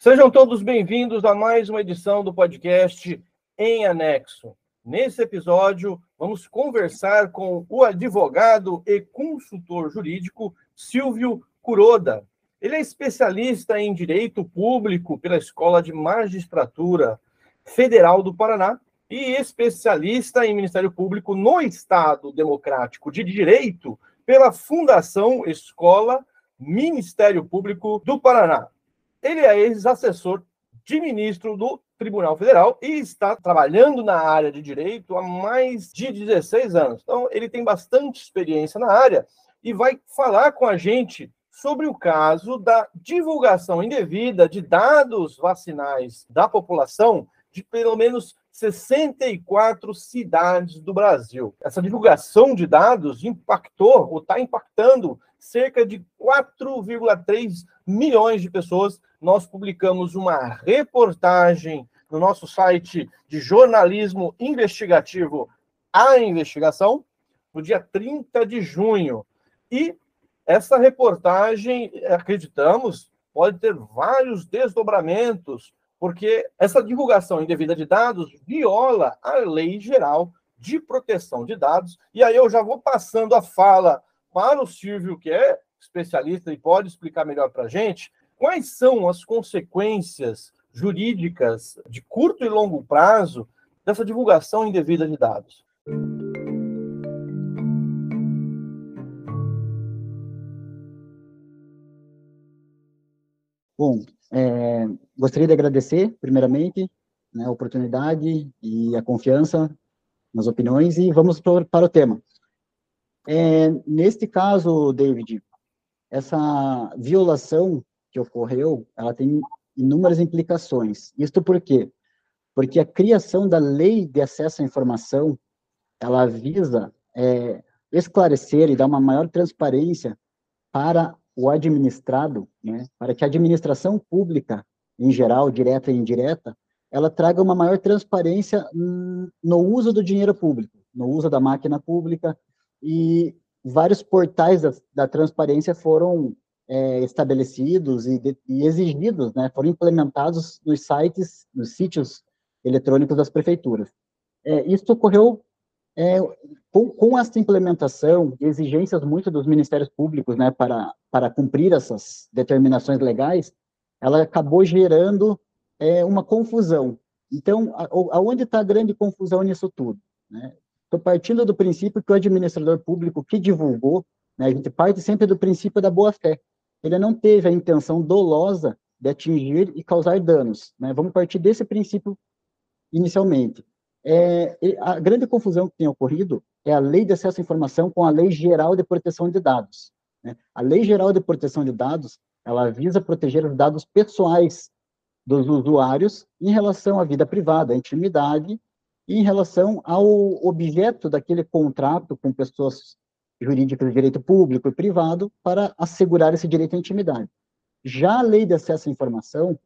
Sejam todos bem-vindos a mais uma edição do podcast Em Anexo. Nesse episódio, vamos conversar com o advogado e consultor jurídico Silvio Curoda. Ele é especialista em direito público pela Escola de Magistratura Federal do Paraná e especialista em Ministério Público no Estado Democrático de Direito pela Fundação Escola Ministério Público do Paraná. Ele é ex-assessor de ministro do Tribunal Federal e está trabalhando na área de direito há mais de 16 anos. Então, ele tem bastante experiência na área e vai falar com a gente sobre o caso da divulgação indevida de dados vacinais da população de pelo menos 64 cidades do Brasil. Essa divulgação de dados impactou ou está impactando cerca de 4,3 milhões de pessoas. Nós publicamos uma reportagem no nosso site de jornalismo investigativo A Investigação, no dia 30 de junho. E essa reportagem, acreditamos, pode ter vários desdobramentos, porque essa divulgação indevida de dados viola a Lei Geral de Proteção de Dados. E aí eu já vou passando a fala para o Silvio, que é especialista e pode explicar melhor para a gente, quais são as consequências jurídicas de curto e longo prazo dessa divulgação indevida de dados. Bom, é, gostaria de agradecer, primeiramente, né, a oportunidade e a confiança nas opiniões e vamos para o tema. É, neste caso, David, essa violação que ocorreu, ela tem inúmeras implicações. Isto por quê? Porque a criação da lei de acesso à informação, ela visa é, esclarecer e dar uma maior transparência para o administrado, né, para que a administração pública, em geral, direta e indireta, ela traga uma maior transparência no uso do dinheiro público, no uso da máquina pública, e vários portais da, da transparência foram é, estabelecidos e, de, e, exigidos, né, foram implementados nos sites, nos sítios eletrônicos das prefeituras. É, isso ocorreu é, com, com essa implementação e exigências muito dos ministérios públicos, né, para, para cumprir essas determinações legais, ela acabou gerando é, uma confusão. Então, aonde está a grande confusão nisso tudo? Né? Estou partindo do princípio que o administrador público que divulgou, né, a gente parte sempre do princípio da boa-fé. Ele não teve a intenção dolosa de atingir e causar danos. Né? Vamos partir desse princípio inicialmente. É, a grande confusão que tem ocorrido é a Lei de Acesso à Informação com a Lei Geral de Proteção de Dados. Né? A Lei Geral de Proteção de Dados, ela visa proteger os dados pessoais dos usuários em relação à vida privada, à intimidade em relação ao objeto daquele contrato com pessoas jurídicas de direito público e privado para assegurar esse direito à intimidade. Já a lei de acesso à informação,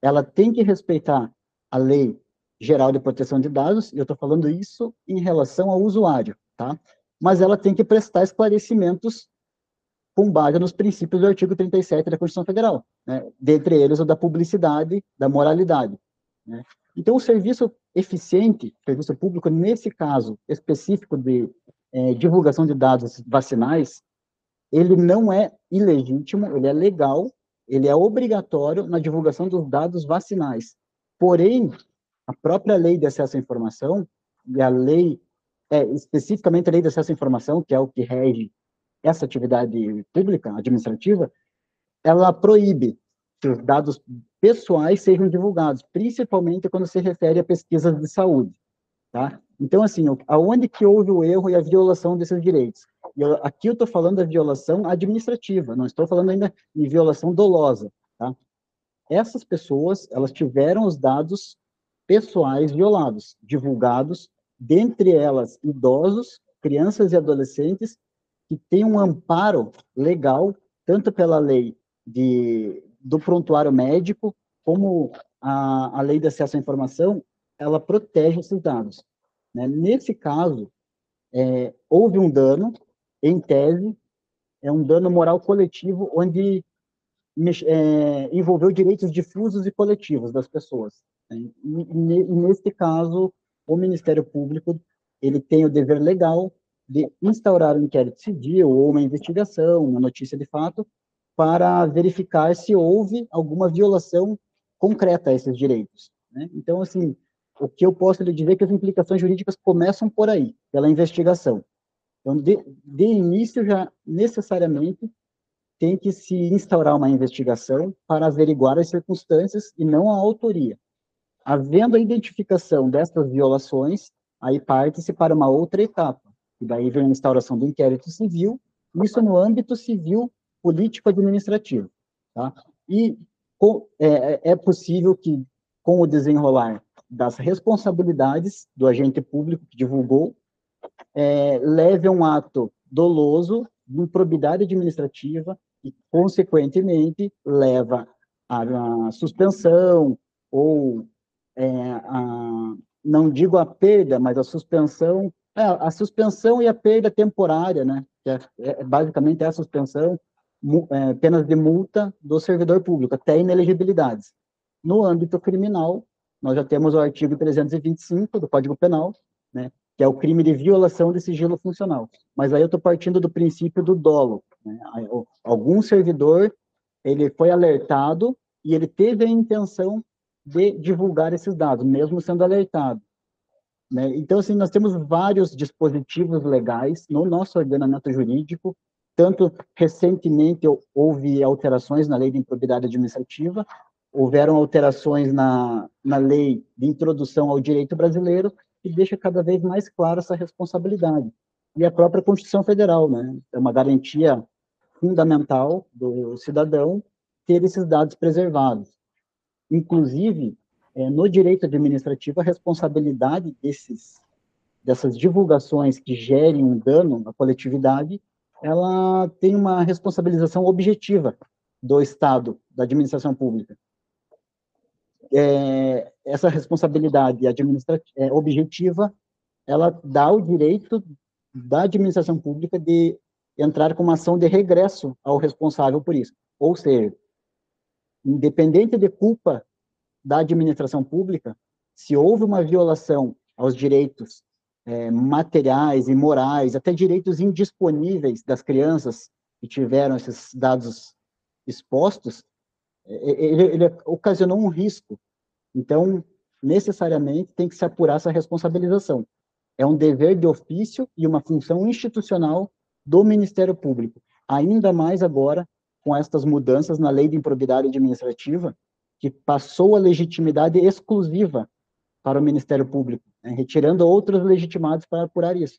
ela tem que respeitar a lei geral de proteção de dados, e eu estou falando isso em relação ao usuário, tá? Mas ela tem que prestar esclarecimentos com base nos princípios do artigo 37 da Constituição Federal, né? dentre eles o da publicidade, da moralidade. Né? Então, o serviço eficiente, serviço público, nesse caso específico de é, divulgação de dados vacinais, ele não é ilegítimo, ele é legal, ele é obrigatório na divulgação dos dados vacinais. Porém, a própria lei de acesso à informação, e a lei, é, especificamente a lei de acesso à informação, que é o que rege essa atividade pública, administrativa, ela proíbe que os dados pessoais sejam divulgados, principalmente quando se refere a pesquisas de saúde, tá? Então, assim, aonde que houve o erro e a violação desses direitos? Eu, aqui eu estou falando da violação administrativa, não estou falando ainda de violação dolosa, tá? Essas pessoas, elas tiveram os dados pessoais violados, divulgados, dentre elas idosos, crianças e adolescentes, que têm um amparo legal, tanto pela lei de do prontuário médico, como a, a lei de acesso à informação, ela protege esses dados. Né? Nesse caso, é, houve um dano, em tese, é um dano moral coletivo, onde é, envolveu direitos difusos e coletivos das pessoas. Né? E, e, neste caso, o Ministério Público ele tem o dever legal de instaurar um inquérito civil ou uma investigação, uma notícia de fato, para verificar se houve alguma violação concreta a esses direitos. Né? Então, assim, o que eu posso lhe dizer é que as implicações jurídicas começam por aí, pela investigação. Então, de, de início, já necessariamente tem que se instaurar uma investigação para averiguar as circunstâncias e não a autoria. Havendo a identificação dessas violações, aí parte-se para uma outra etapa, e daí vem a instauração do inquérito civil, isso no âmbito civil político-administrativo. Tá? E com, é, é possível que, com o desenrolar das responsabilidades do agente público que divulgou, é, leve a um ato doloso de improbidade administrativa e, consequentemente, leva à suspensão ou é, a, não digo a perda, mas a suspensão, é, a suspensão e a perda temporária, né? Que é, é basicamente é a suspensão, é, penas de multa do servidor público, até inelegibilidades. No âmbito criminal, nós já temos o artigo 325 do Código Penal, né? Que é o crime de violação de sigilo funcional. Mas aí eu estou partindo do princípio do dolo. Né? Algum servidor ele foi alertado e ele teve a intenção de divulgar esses dados, mesmo sendo alertado. Né? Então, assim, nós temos vários dispositivos legais no nosso ordenamento jurídico, tanto recentemente houve alterações na lei de improbidade administrativa, houveram alterações na, na lei de introdução ao direito brasileiro, que deixa cada vez mais clara essa responsabilidade. E a própria Constituição Federal, né? É uma garantia fundamental do cidadão ter esses dados preservados. Inclusive, é, no direito administrativo, a responsabilidade desses, dessas divulgações que gerem um dano à coletividade, ela tem uma responsabilização objetiva do Estado, da administração pública. É, essa responsabilidade administrativa é, objetiva, ela dá o direito da administração pública de entrar com uma ação de regresso ao responsável por isso. Ou seja, independente de culpa da administração pública, se houve uma violação aos direitos é, materiais e morais, até direitos indisponíveis das crianças que tiveram esses dados expostos, é, é, ele, ele ocasionou um risco. Então, necessariamente tem que se apurar essa responsabilização. É um dever de ofício e uma função institucional do Ministério Público, ainda mais agora com estas mudanças na lei de improbidade administrativa, que passou a legitimidade exclusiva para o Ministério Público, né, retirando outros legitimados para apurar isso.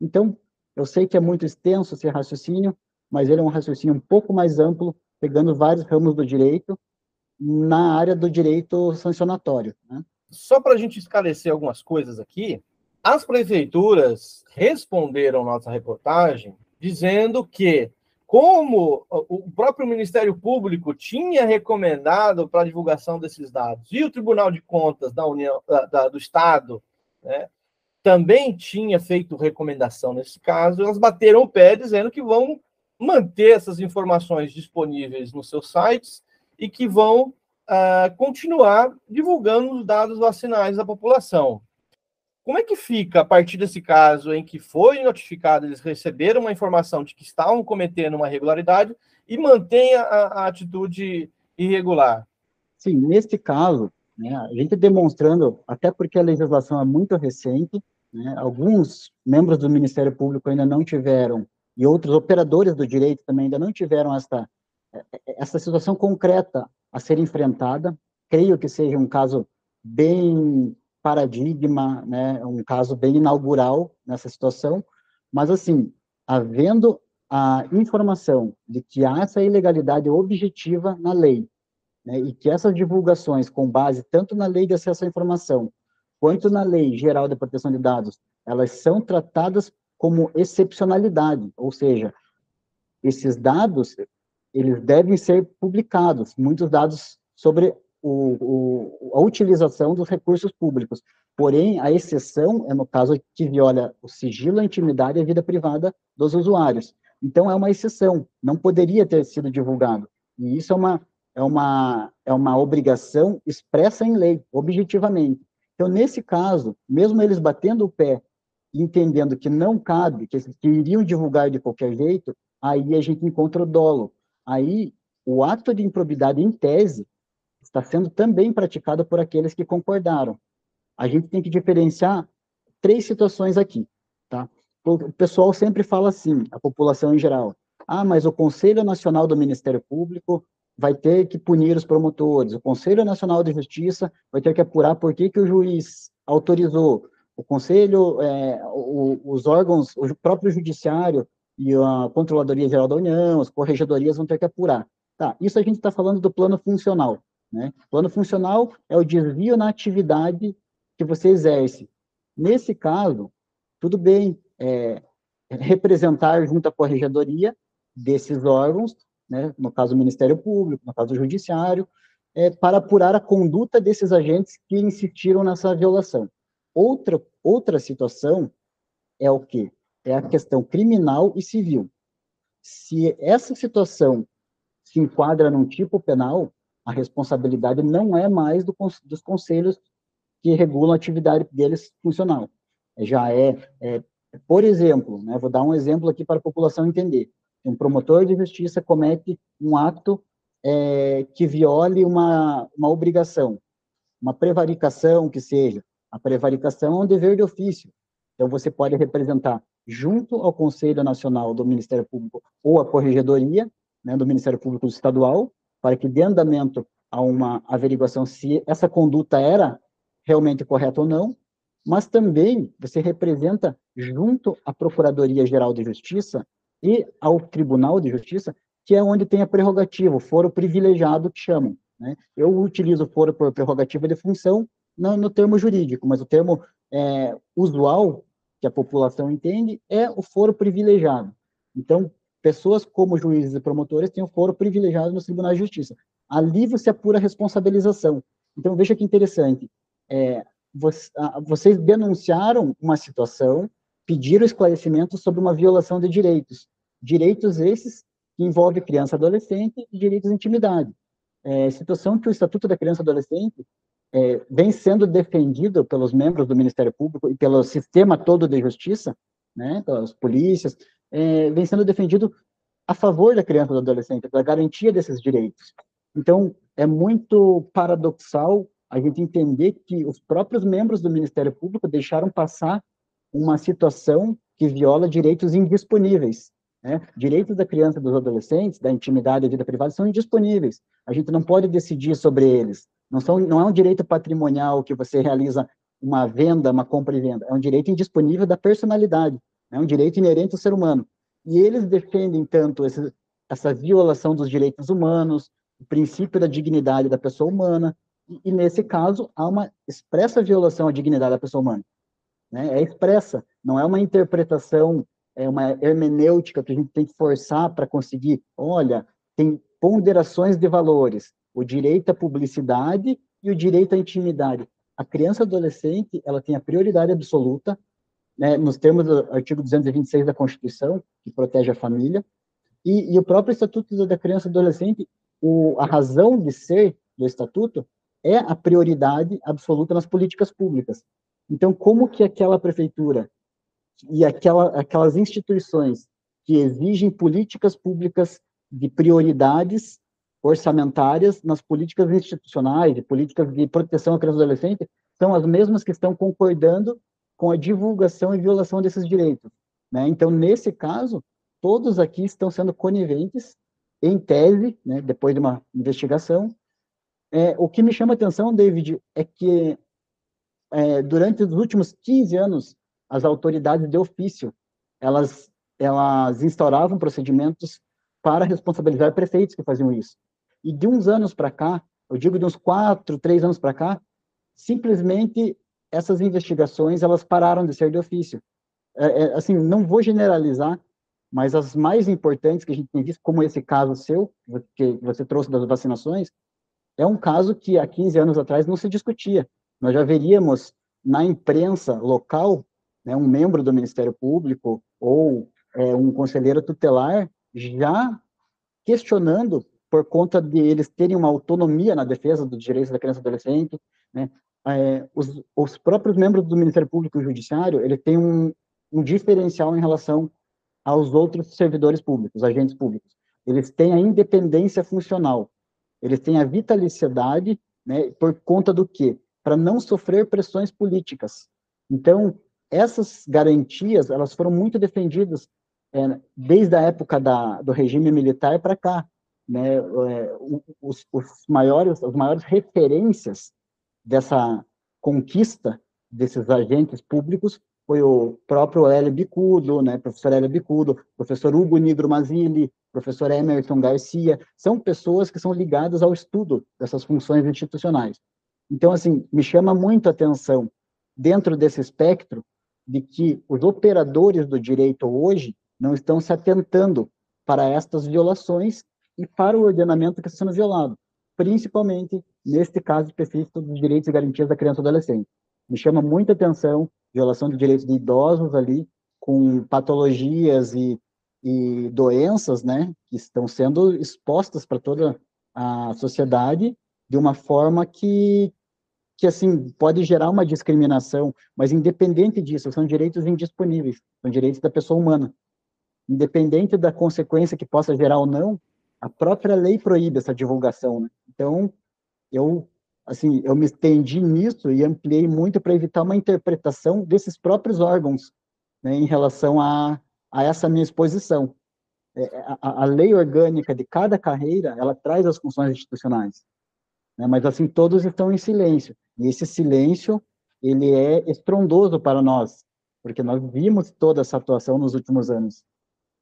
Então, eu sei que é muito extenso esse raciocínio, mas ele é um raciocínio um pouco mais amplo, pegando vários ramos do direito, na área do direito sancionatório. Né? Só para a gente esclarecer algumas coisas aqui, as prefeituras responderam nossa reportagem dizendo que como o próprio Ministério Público tinha recomendado para a divulgação desses dados, e o Tribunal de Contas da União, da, da, do Estado né, também tinha feito recomendação nesse caso, elas bateram o pé dizendo que vão manter essas informações disponíveis nos seus sites e que vão uh, continuar divulgando os dados vacinais da população. Como é que fica a partir desse caso em que foi notificado, eles receberam uma informação de que estavam cometendo uma irregularidade e mantém a, a atitude irregular? Sim, neste caso, né, a gente demonstrando, até porque a legislação é muito recente, né, alguns membros do Ministério Público ainda não tiveram, e outros operadores do direito também ainda não tiveram essa, essa situação concreta a ser enfrentada. Creio que seja um caso bem paradigma, né, um caso bem inaugural nessa situação, mas assim, havendo a informação de que há essa ilegalidade objetiva na lei, né, e que essas divulgações com base tanto na lei de acesso à informação, quanto na lei geral de proteção de dados, elas são tratadas como excepcionalidade, ou seja, esses dados, eles devem ser publicados, muitos dados sobre o, o, a utilização dos recursos públicos. Porém, a exceção é no caso que viola o sigilo, a intimidade e a vida privada dos usuários. Então, é uma exceção, não poderia ter sido divulgado. E isso é uma, é uma, é uma obrigação expressa em lei, objetivamente. Então, nesse caso, mesmo eles batendo o pé entendendo que não cabe, que, que iriam divulgar de qualquer jeito, aí a gente encontra o dolo. Aí, o ato de improbidade, em tese, está sendo também praticado por aqueles que concordaram. A gente tem que diferenciar três situações aqui, tá? O pessoal sempre fala assim, a população em geral, ah, mas o Conselho Nacional do Ministério Público vai ter que punir os promotores, o Conselho Nacional de Justiça vai ter que apurar por que, que o juiz autorizou, o Conselho, é, o, os órgãos, o próprio Judiciário e a Controladoria Geral da União, as corregedorias vão ter que apurar. Tá, isso a gente está falando do plano funcional. Né? Plano funcional é o desvio na atividade que você exerce. Nesse caso, tudo bem é, representar junto à corregedoria desses órgãos, né, no caso do Ministério Público, no caso do Judiciário, é, para apurar a conduta desses agentes que insistiram nessa violação. Outra, outra situação é o que? É a questão criminal e civil. Se essa situação se enquadra num tipo penal, a responsabilidade não é mais do, dos conselhos que regulam a atividade deles funcional. Já é, é por exemplo, né, vou dar um exemplo aqui para a população entender. Um promotor de justiça comete um ato é, que viole uma, uma obrigação, uma prevaricação que seja. A prevaricação é um dever de ofício. Então, você pode representar junto ao Conselho Nacional do Ministério Público ou a Corregedoria né, do Ministério Público Estadual, para que dê andamento a uma averiguação se essa conduta era realmente correta ou não, mas também você representa junto à Procuradoria-Geral de Justiça e ao Tribunal de Justiça, que é onde tem a prerrogativa, o foro privilegiado que chamam. Né? Eu utilizo o foro por prerrogativa de função no, no termo jurídico, mas o termo é, usual que a população entende é o foro privilegiado. Então, pessoas como juízes e promotores têm o foro privilegiado nos tribunais de justiça. Ali você apura a responsabilização. Então, veja que interessante. É, vocês denunciaram uma situação, pediram esclarecimento sobre uma violação de direitos. Direitos esses que envolvem criança e adolescente e direitos de intimidade. É, situação que o Estatuto da Criança e Adolescente é, vem sendo defendido pelos membros do Ministério Público e pelo sistema todo de justiça, né, pelas polícias, é, vem sendo defendido a favor da criança e do adolescente, da garantia desses direitos. Então, é muito paradoxal a gente entender que os próprios membros do Ministério Público deixaram passar uma situação que viola direitos indisponíveis. Né? Direitos da criança e dos adolescentes, da intimidade e da vida privada, são indisponíveis. A gente não pode decidir sobre eles. Não, são, não é um direito patrimonial que você realiza uma venda, uma compra e venda. É um direito indisponível da personalidade. É um direito inerente ao ser humano. E eles defendem tanto esse, essa violação dos direitos humanos, o princípio da dignidade da pessoa humana, e, e, nesse caso há uma expressa violação à dignidade da pessoa humana. Né? É expressa, não é uma interpretação, é uma hermenêutica que a gente tem que forçar para conseguir, olha, tem ponderações de valores, o direito à publicidade e o direito à intimidade. A criança adolescente, ela tem a prioridade absoluta, né, nos termos do artigo 226 da Constituição, que protege a família, e, e o próprio Estatuto da Criança e Adolescente, o, a razão de ser do Estatuto é a prioridade absoluta nas políticas públicas. Então, como que aquela prefeitura e aquela, aquelas instituições que exigem políticas públicas de prioridades orçamentárias nas políticas institucionais, de políticas de proteção à criança e adolescente, são as mesmas que estão concordando com a divulgação e violação desses direitos. Né? Então, nesse caso, todos aqui estão sendo coniventes, em tese, né, depois de uma investigação. É, o que me chama a atenção, David, é que é, durante os últimos 15 anos, as autoridades de ofício, elas, elas instauravam procedimentos para responsabilizar prefeitos que faziam isso. E de uns anos para cá, eu digo de uns quatro, três anos para cá, simplesmente essas investigações elas pararam de ser de ofício. É, é, assim, não vou generalizar, mas as mais importantes que a gente tem visto, como esse caso seu, que você trouxe das vacinações, é um caso que há 15 anos atrás não se discutia. Nós já veríamos na imprensa local né, um membro do Ministério Público ou é, um conselheiro tutelar já questionando por conta de eles terem uma autonomia na defesa dos direitos da criança e adolescente, né? É, os, os, próprios membros do Ministério Público e Judiciário, ele tem um, um diferencial em relação aos outros servidores públicos, agentes públicos. Eles têm a independência funcional, eles têm a vitaliciedade, né, por conta do quê? Para não sofrer pressões políticas. Então, essas garantias, elas foram muito defendidas é, desde a época da, do regime militar para cá. Né, é, os, os, maiores, as maiores referências dessa conquista desses agentes públicos foi o próprio Hélio Bicudo, né, professor Hélio Bicudo, professor Hugo Nigro Mazili, professor Emerson Garcia, são pessoas que são ligadas ao estudo dessas funções institucionais. Então, assim, me chama muito a atenção, dentro desse espectro, de que os operadores do direito hoje não estão se atentando para estas violações e para o ordenamento que está sendo violado, principalmente neste caso específico dos direitos e garantias da criança e adolescente. Me chama muita atenção violação de direitos de idosos ali, com patologias e, e doenças, né, que estão sendo expostas para toda a sociedade de uma forma que, que, assim, pode gerar uma discriminação, mas independente disso, são direitos indisponíveis, são direitos da pessoa humana. Independente da consequência que possa gerar ou não, a própria lei proíbe essa divulgação, né? Então, eu assim, eu me estendi nisso e ampliei muito para evitar uma interpretação desses próprios órgãos né, em relação a, a essa minha exposição. É, a, a, lei orgânica de cada carreira, ela traz as funções institucionais, né, mas assim, todos estão em silêncio, e esse silêncio, ele é estrondoso para nós, porque nós vimos toda essa atuação nos últimos anos,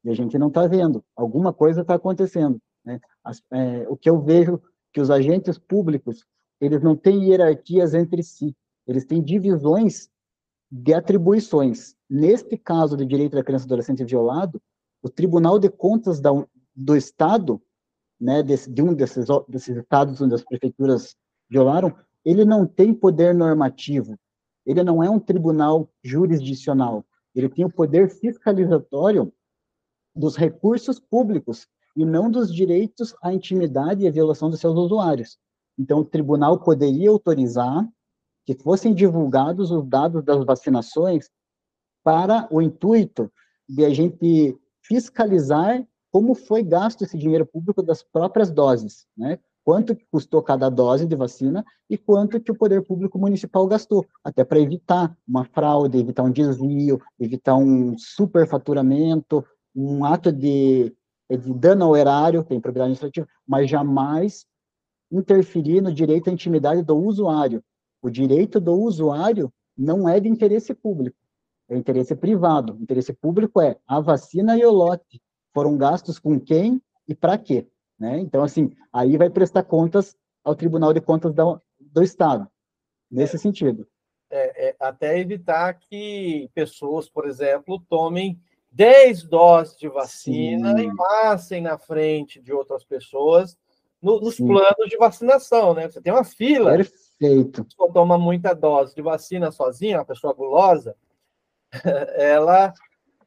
e a gente não está vendo, alguma coisa está acontecendo. Né? As, é, o que eu vejo que os agentes públicos eles não têm hierarquias entre si, eles têm divisões de atribuições. Neste caso de direito da criança adolescente violado, o Tribunal de Contas da, do Estado, né, desse, de um desses, desses estados onde as prefeituras violaram, ele não tem poder normativo, ele não é um tribunal jurisdicional, ele tem o poder fiscalizatório dos recursos públicos e não dos direitos à intimidade e à violação dos seus usuários. Então, o tribunal poderia autorizar que fossem divulgados os dados das vacinações para o intuito de a gente fiscalizar como foi gasto esse dinheiro público das próprias doses, né? Quanto custou cada dose de vacina e quanto que o poder público municipal gastou, até para evitar uma fraude, evitar um desvio, evitar um superfaturamento, um ato de, de dano ao erário, tem propriedade administrativa, mas jamais interferir no direito à intimidade do usuário. O direito do usuário não é de interesse público, é interesse privado. O interesse público é a vacina e o lote foram gastos com quem e para quê. Né? Então, assim, aí vai prestar contas ao Tribunal de Contas do, do Estado, nesse é, sentido. É, é, até evitar que pessoas, por exemplo, tomem 10 doses de vacina Sim. e passem na frente de outras pessoas no, nos Sim. planos de vacinação, né? Você tem uma fila. Perfeito. Se você toma muita dose de vacina sozinha, uma pessoa gulosa, ela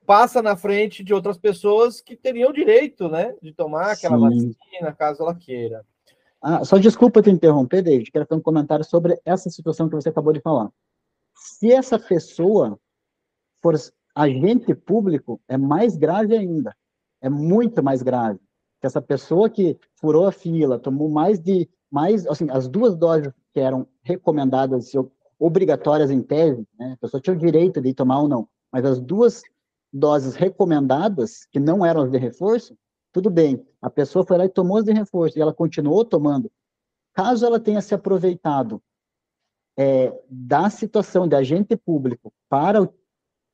passa na frente de outras pessoas que teriam direito, né, de tomar aquela Sim. vacina, caso ela queira. Ah, só desculpa te interromper, David, quero fazer um comentário sobre essa situação que você acabou de falar. Se essa pessoa for agente público, é mais grave ainda. É muito mais grave que essa pessoa que furou a fila, tomou mais de, mais, assim, as duas doses que eram recomendadas, obrigatórias em tese, né, a pessoa tinha o direito de tomar ou não, mas as duas doses recomendadas, que não eram as de reforço, tudo bem, a pessoa foi lá e tomou as de reforço, e ela continuou tomando. Caso ela tenha se aproveitado é, da situação de agente público para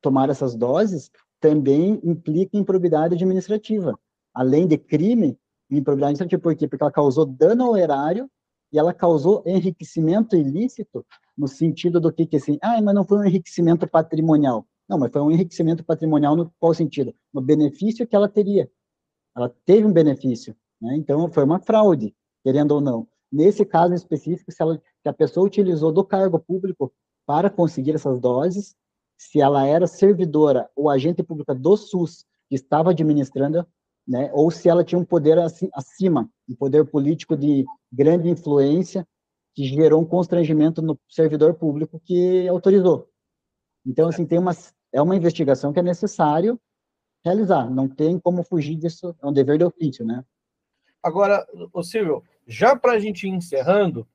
tomar essas doses, também implica improbidade administrativa além de crime, improbidade administrativa, por quê? Porque ela causou dano ao erário e ela causou enriquecimento ilícito no sentido do que, que assim, ah, mas não foi um enriquecimento patrimonial. Não, mas foi um enriquecimento patrimonial no qual sentido? No benefício que ela teria. Ela teve um benefício, né? Então foi uma fraude, querendo ou não. Nesse caso específico, se, ela, se a pessoa utilizou do cargo público para conseguir essas doses, se ela era servidora ou agente pública do SUS que estava administrando, né, ou se ela tinha um poder acima, um poder político de grande influência, que gerou um constrangimento no servidor público que autorizou. Então, assim, tem uma, é uma investigação que é necessário realizar, não tem como fugir disso, é um dever de ofício, né? Agora, o Silvio, já para a gente ir encerrando,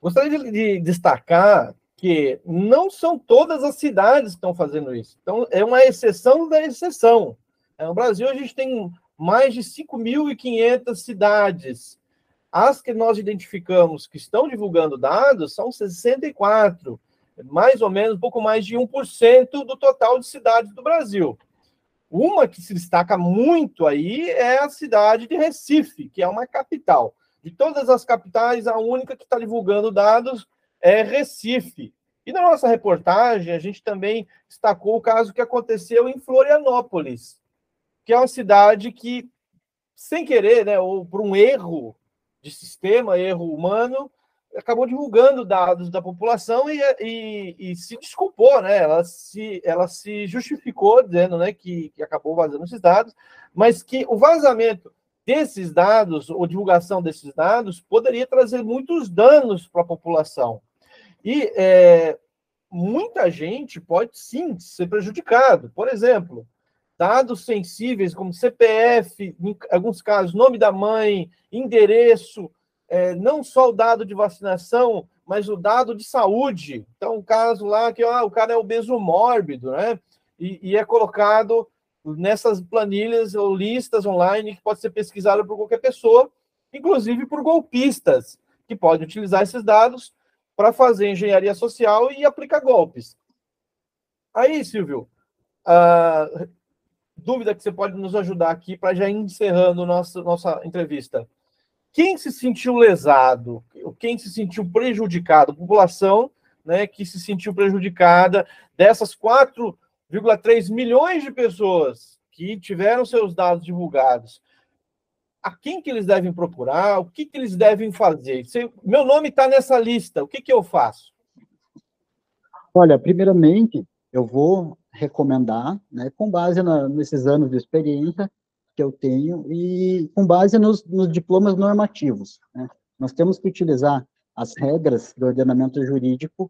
gostaria de, de destacar que não são todas as cidades que estão fazendo isso. Então, é uma exceção da exceção. É, no Brasil, a gente tem mais de 5.500 cidades. As que nós identificamos que estão divulgando dados são 64, mais ou menos, um pouco mais de 1% do total de cidades do Brasil. Uma que se destaca muito aí é a cidade de Recife, que é uma capital. De todas as capitais, a única que está divulgando dados é Recife. E na nossa reportagem, a gente também destacou o caso que aconteceu em Florianópolis, que é uma cidade que, sem querer, né, ou por um erro de sistema, erro humano, acabou divulgando dados da população e, e, e, se desculpou, né? Ela se, ela se justificou dizendo né, que, que acabou vazando esses dados, mas que o vazamento desses dados, ou divulgação desses dados, poderia trazer muitos danos para a população. E é, muita gente pode sim ser prejudicado. Por exemplo, dados sensíveis como CPF, em alguns casos, nome da mãe, endereço, é, não só o dado de vacinação, mas o dado de saúde. Então, um caso lá que ah, o cara é obeso mórbido, né? E, e é colocado nessas planilhas ou listas online que pode ser pesquisada por qualquer pessoa, inclusive por golpistas, que podem utilizar esses dados para fazer engenharia social e aplicar golpes. Aí, Silvio, dúvida que você pode nos ajudar aqui para já ir encerrando nossa, nossa entrevista. Quem se sentiu lesado, quem se sentiu prejudicado, a população né, que se sentiu prejudicada dessas 4 1,3 milhões de pessoas que tiveram seus dados divulgados, a quem que eles devem procurar, o que, que eles devem fazer? Se, meu nome está nessa lista, o que, que eu faço? Olha, primeiramente, eu vou recomendar, né, com base na, nesses anos de experiência que eu tenho e com base nos, nos diplomas normativos. Né? Nós temos que utilizar as regras do ordenamento jurídico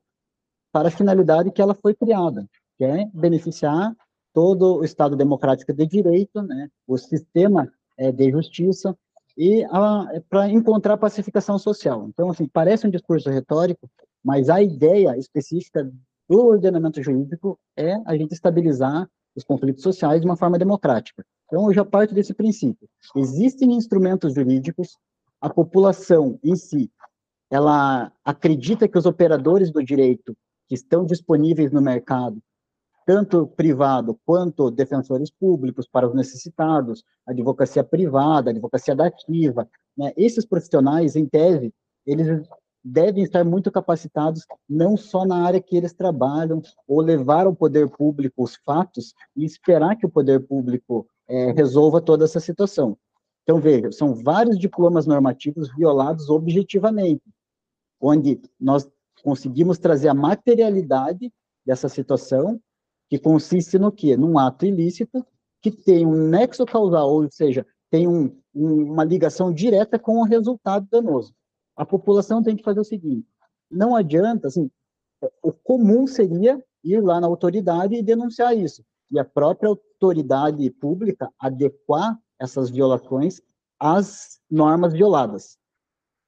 para a finalidade que ela foi criada que é beneficiar todo o Estado democrático de direito, né, o sistema é, de justiça, e para encontrar pacificação social. Então, assim, parece um discurso retórico, mas a ideia específica do ordenamento jurídico é a gente estabilizar os conflitos sociais de uma forma democrática. Então, eu já parto desse princípio. Existem instrumentos jurídicos, a população em si, ela acredita que os operadores do direito que estão disponíveis no mercado tanto privado quanto defensores públicos para os necessitados, advocacia privada, advocacia dativa. Né? Esses profissionais, em tese, eles devem estar muito capacitados não só na área que eles trabalham, ou levar ao poder público os fatos e esperar que o poder público é, resolva toda essa situação. Então, veja, são vários diplomas normativos violados objetivamente, onde nós conseguimos trazer a materialidade dessa situação que consiste no quê? Num ato ilícito que tem um nexo causal, ou seja, tem um, um, uma ligação direta com o resultado danoso. A população tem que fazer o seguinte: não adianta, assim, o comum seria ir lá na autoridade e denunciar isso, e a própria autoridade pública adequar essas violações às normas violadas.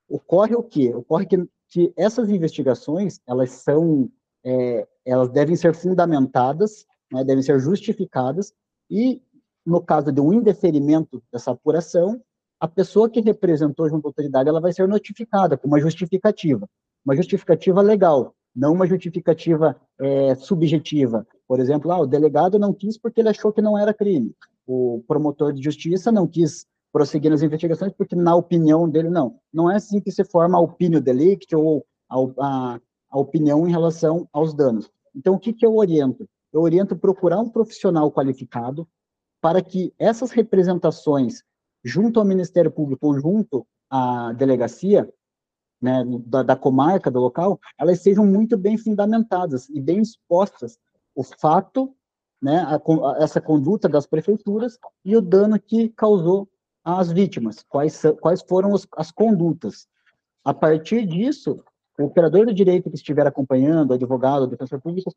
Ocorre o quê? Ocorre que, que essas investigações, elas são é, elas devem ser fundamentadas, né, devem ser justificadas, e, no caso de um indeferimento dessa apuração, a pessoa que representou junto à autoridade, ela vai ser notificada com uma justificativa, uma justificativa legal, não uma justificativa é, subjetiva. Por exemplo, ah, o delegado não quis porque ele achou que não era crime. O promotor de justiça não quis prosseguir nas investigações porque, na opinião dele, não. Não é assim que se forma a opinião delicti ou a, a, a opinião em relação aos danos. Então, o que, que eu oriento? Eu oriento procurar um profissional qualificado para que essas representações, junto ao Ministério Público ou junto à delegacia, né, da, da, comarca, do local, elas sejam muito bem fundamentadas e bem expostas o fato né, a, a, essa conduta das prefeituras e o dano que causou às vítimas, quais, quais foram os, as condutas. A partir disso, o operador do direito que estiver acompanhando, advogado, defensor público,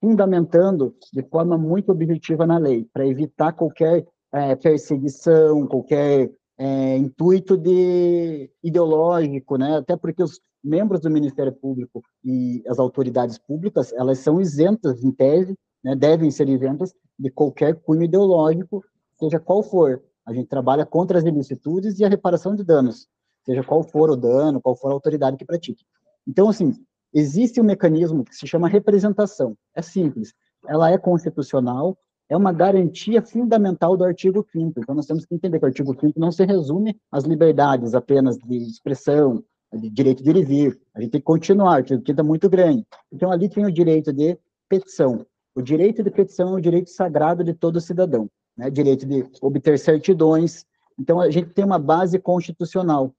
fundamentando de forma muito objetiva na lei, para evitar qualquer é, perseguição, qualquer é, intuito de ideológico, né? Até porque os membros do Ministério Público e as autoridades públicas, elas são isentas, em tese, né? devem ser isentas de qualquer cunho ideológico, seja qual for. A gente trabalha contra as ilicitudes e a reparação de danos, seja qual for o dano, qual for a autoridade que pratique. Então, assim, existe um mecanismo que se chama representação. É simples. Ela é constitucional, é uma garantia fundamental do artigo 5 Então, nós temos que entender que o artigo 5 não se resume às liberdades apenas de expressão, direito de ir vir. A gente tem que continuar, artigo 5 é muito grande. Então, ali tem o direito de petição. O direito de petição é o direito sagrado de todo cidadão, né? direito de obter certidões. Então, a gente tem uma base constitucional.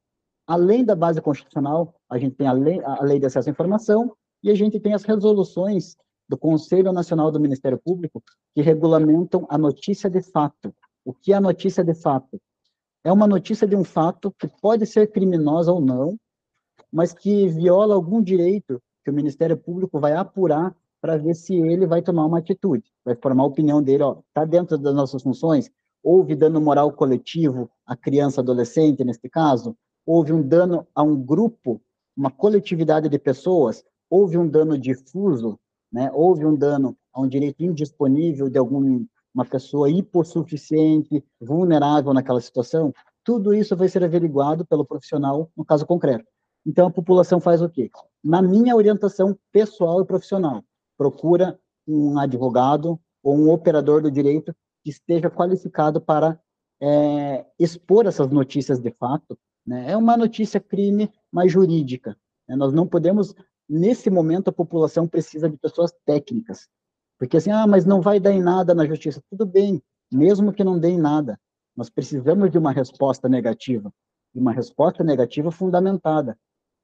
Além da base constitucional, a gente tem a lei, a lei de acesso à informação e a gente tem as resoluções do Conselho Nacional do Ministério Público que regulamentam a notícia de fato. O que é a notícia de fato? É uma notícia de um fato que pode ser criminosa ou não, mas que viola algum direito que o Ministério Público vai apurar para ver se ele vai tomar uma atitude, vai formar a opinião dele, ó, tá dentro das nossas funções, houve dano moral coletivo à criança adolescente neste caso, houve um dano a um grupo, uma coletividade de pessoas, houve um dano difuso né, houve um dano a um direito indisponível de alguma pessoa hipossuficiente, vulnerável naquela situação, tudo isso vai ser averiguado pelo profissional no caso concreto. Então, a população faz o quê? Na minha orientação pessoal e profissional, procura um advogado ou um operador do direito que esteja qualificado para é, expor essas notícias de fato. Né? É uma notícia crime, mas jurídica. Né? Nós não podemos nesse momento a população precisa de pessoas técnicas. Porque assim, ah, mas não vai dar em nada na justiça. Tudo bem, mesmo que não dê em nada. Nós precisamos de uma resposta negativa, de uma resposta negativa fundamentada.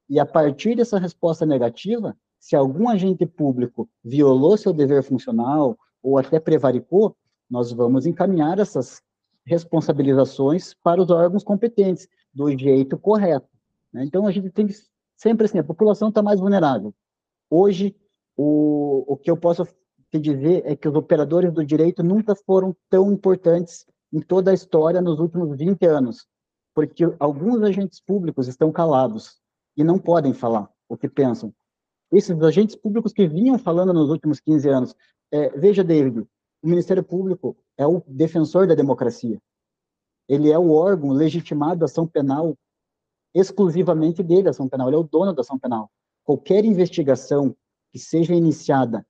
E a partir dessa resposta negativa, se algum agente público violou seu dever funcional ou até prevaricou, nós vamos encaminhar essas responsabilizações para os órgãos competentes, do jeito correto. Né? Então, a gente tem que sempre assim, a população está mais vulnerável. Hoje, o, o que eu posso te dizer é que os operadores do direito nunca foram tão importantes em toda a história nos últimos 20 anos, porque alguns agentes públicos estão calados e não podem falar o que pensam. Esses agentes públicos que vinham falando nos últimos 15 anos, é, veja, David, o Ministério Público é o defensor da democracia. Ele é o órgão legitimado da ação penal exclusivamente dele, a ação penal. Ele é o dono da ação penal. Qualquer investigação que seja iniciada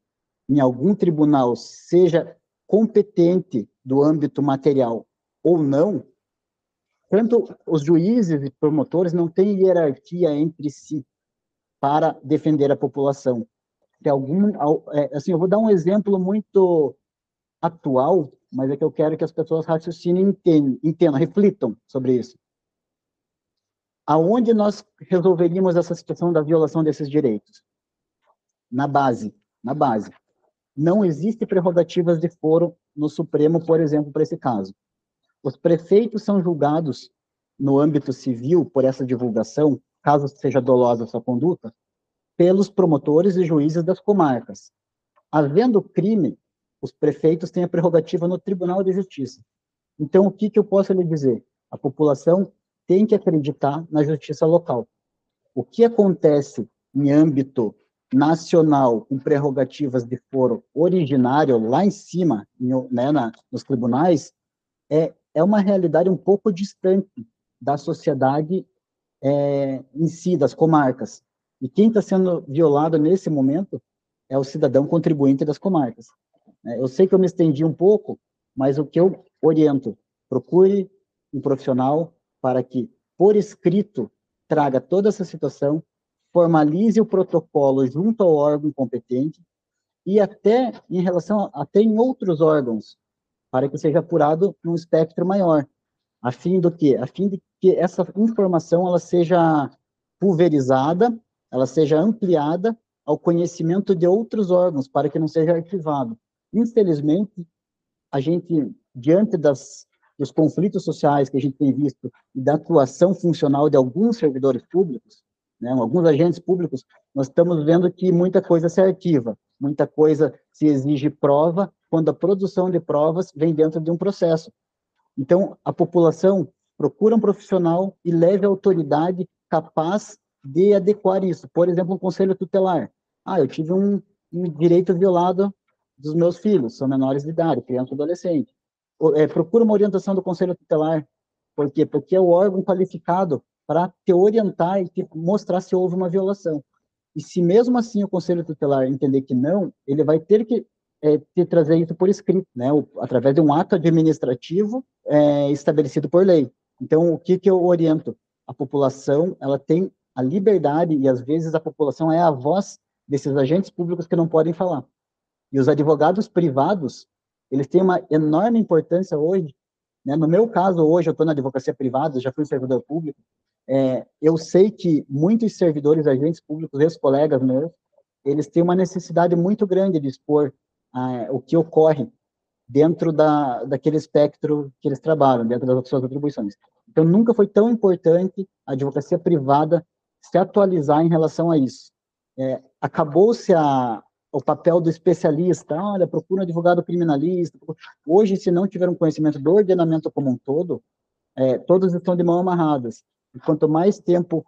em algum tribunal, seja competente do âmbito material ou não, tanto os juízes e promotores não têm hierarquia entre si para defender a população. Tem algum, é, assim, eu vou dar um exemplo muito atual, mas é que eu quero que as pessoas raciocinem, entendam, entendam reflitam sobre isso aonde nós resolveríamos essa situação da violação desses direitos? Na base, na base. Não existe prerrogativas de foro no Supremo, por exemplo, para esse caso. Os prefeitos são julgados no âmbito civil por essa divulgação, caso seja dolosa sua conduta, pelos promotores e juízes das comarcas. Havendo crime, os prefeitos têm a prerrogativa no Tribunal de Justiça. Então, o que, que eu posso lhe dizer? A população tem que acreditar na justiça local. O que acontece em âmbito nacional, com prerrogativas de foro originário, lá em cima, né, na, nos tribunais, é, é uma realidade um pouco distante da sociedade é, em si, das comarcas. E quem está sendo violado nesse momento é o cidadão contribuinte das comarcas. É, eu sei que eu me estendi um pouco, mas o que eu oriento, procure um profissional para que, por escrito, traga toda essa situação, formalize o protocolo junto ao órgão competente e até em relação até em outros órgãos, para que seja apurado num espectro maior, a fim do que, a fim de que essa informação ela seja pulverizada, ela seja ampliada ao conhecimento de outros órgãos, para que não seja arquivado. Infelizmente, a gente, diante das, dos conflitos sociais que a gente tem visto e da atuação funcional de alguns servidores públicos, né, alguns agentes públicos, nós estamos vendo que muita coisa se arquiva, muita coisa se exige prova, quando a produção de provas vem dentro de um processo. Então, a população procura um profissional e leve a autoridade capaz de adequar isso. Por exemplo, um conselho tutelar. Ah, eu tive um, um direito violado dos meus filhos, são menores de idade, criança e adolescente. É, procura uma orientação do conselho tutelar. Por quê? Porque é o órgão qualificado para te orientar e te mostrar se houve uma violação. E se mesmo assim o conselho tutelar entender que não, ele vai ter que é, te trazer isso por escrito, né, através de um ato administrativo é, estabelecido por lei. Então, o que, que eu oriento? A população, ela tem a liberdade, e às vezes a população é a voz desses agentes públicos que não podem falar. E os advogados privados, eles têm uma enorme importância hoje. Né? No meu caso, hoje, eu estou na advocacia privada, já fui servidor público. É, eu sei que muitos servidores, agentes públicos, ex-colegas meus, eles têm uma necessidade muito grande de expor ah, o que ocorre dentro da, daquele espectro que eles trabalham, dentro das suas atribuições. Então, nunca foi tão importante a advocacia privada se atualizar em relação a isso. É, Acabou-se o papel do especialista, olha, procura um advogado criminalista. Hoje, se não tiver um conhecimento do ordenamento como um todo, é, todos estão de mão amarradas. E quanto mais tempo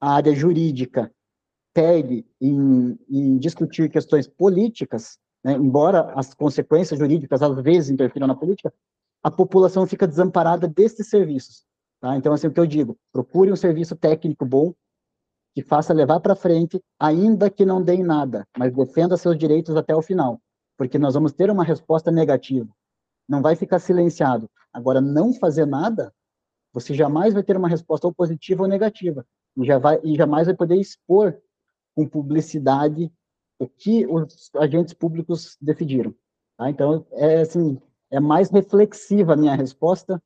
a área jurídica perde em, em discutir questões políticas, né, embora as consequências jurídicas às vezes interfiram na política, a população fica desamparada desses serviços. Tá? Então, assim, o que eu digo, procure um serviço técnico bom, que faça levar para frente, ainda que não dê em nada, mas defenda seus direitos até o final, porque nós vamos ter uma resposta negativa. Não vai ficar silenciado. Agora, não fazer nada, você jamais vai ter uma resposta ou positiva ou negativa, e, já vai, e jamais vai poder expor com publicidade o que os agentes públicos decidiram. Tá? Então, é assim, é mais reflexiva a minha resposta.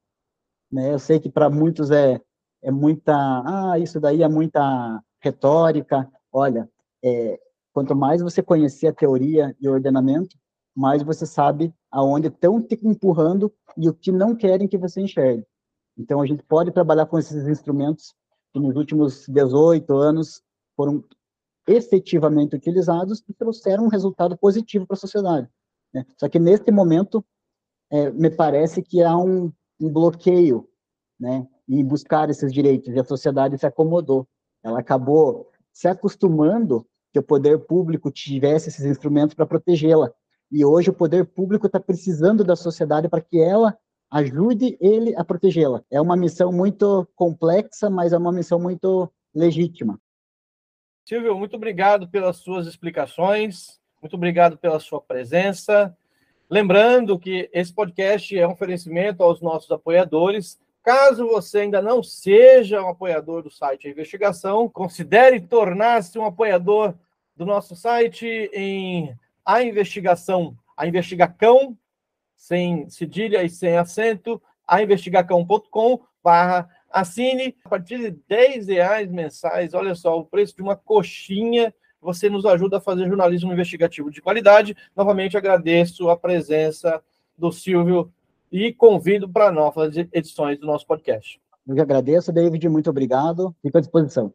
Né? Eu sei que para muitos é, é muita, ah, isso daí é muita retórica. Olha, é, quanto mais você conhecer a teoria e o ordenamento, mais você sabe aonde estão te empurrando e o que não querem que você enxergue. Então, a gente pode trabalhar com esses instrumentos que nos últimos 18 anos foram efetivamente utilizados e trouxeram um resultado positivo para a sociedade. Né? Só que neste momento, é, me parece que há um, um bloqueio né, em buscar esses direitos, e a sociedade se acomodou. Ela acabou se acostumando que o poder público tivesse esses instrumentos para protegê-la. E hoje o poder público está precisando da sociedade para que ela ajude ele a protegê-la. É uma missão muito complexa, mas é uma missão muito legítima. Silvio, muito obrigado pelas suas explicações, muito obrigado pela sua presença. Lembrando que esse podcast é um oferecimento aos nossos apoiadores. Caso você ainda não seja um apoiador do site A Investigação, considere tornar-se um apoiador do nosso site em A Investigação, a Investigacão, sem cedilha e sem acento, ainvestigacão.com barra Assine a partir de 10 reais mensais. Olha só, o preço de uma coxinha. Você nos ajuda a fazer jornalismo investigativo de qualidade. Novamente agradeço a presença do Silvio e convido para novas edições do nosso podcast. Eu que agradeço, David. Muito obrigado. Fico à disposição.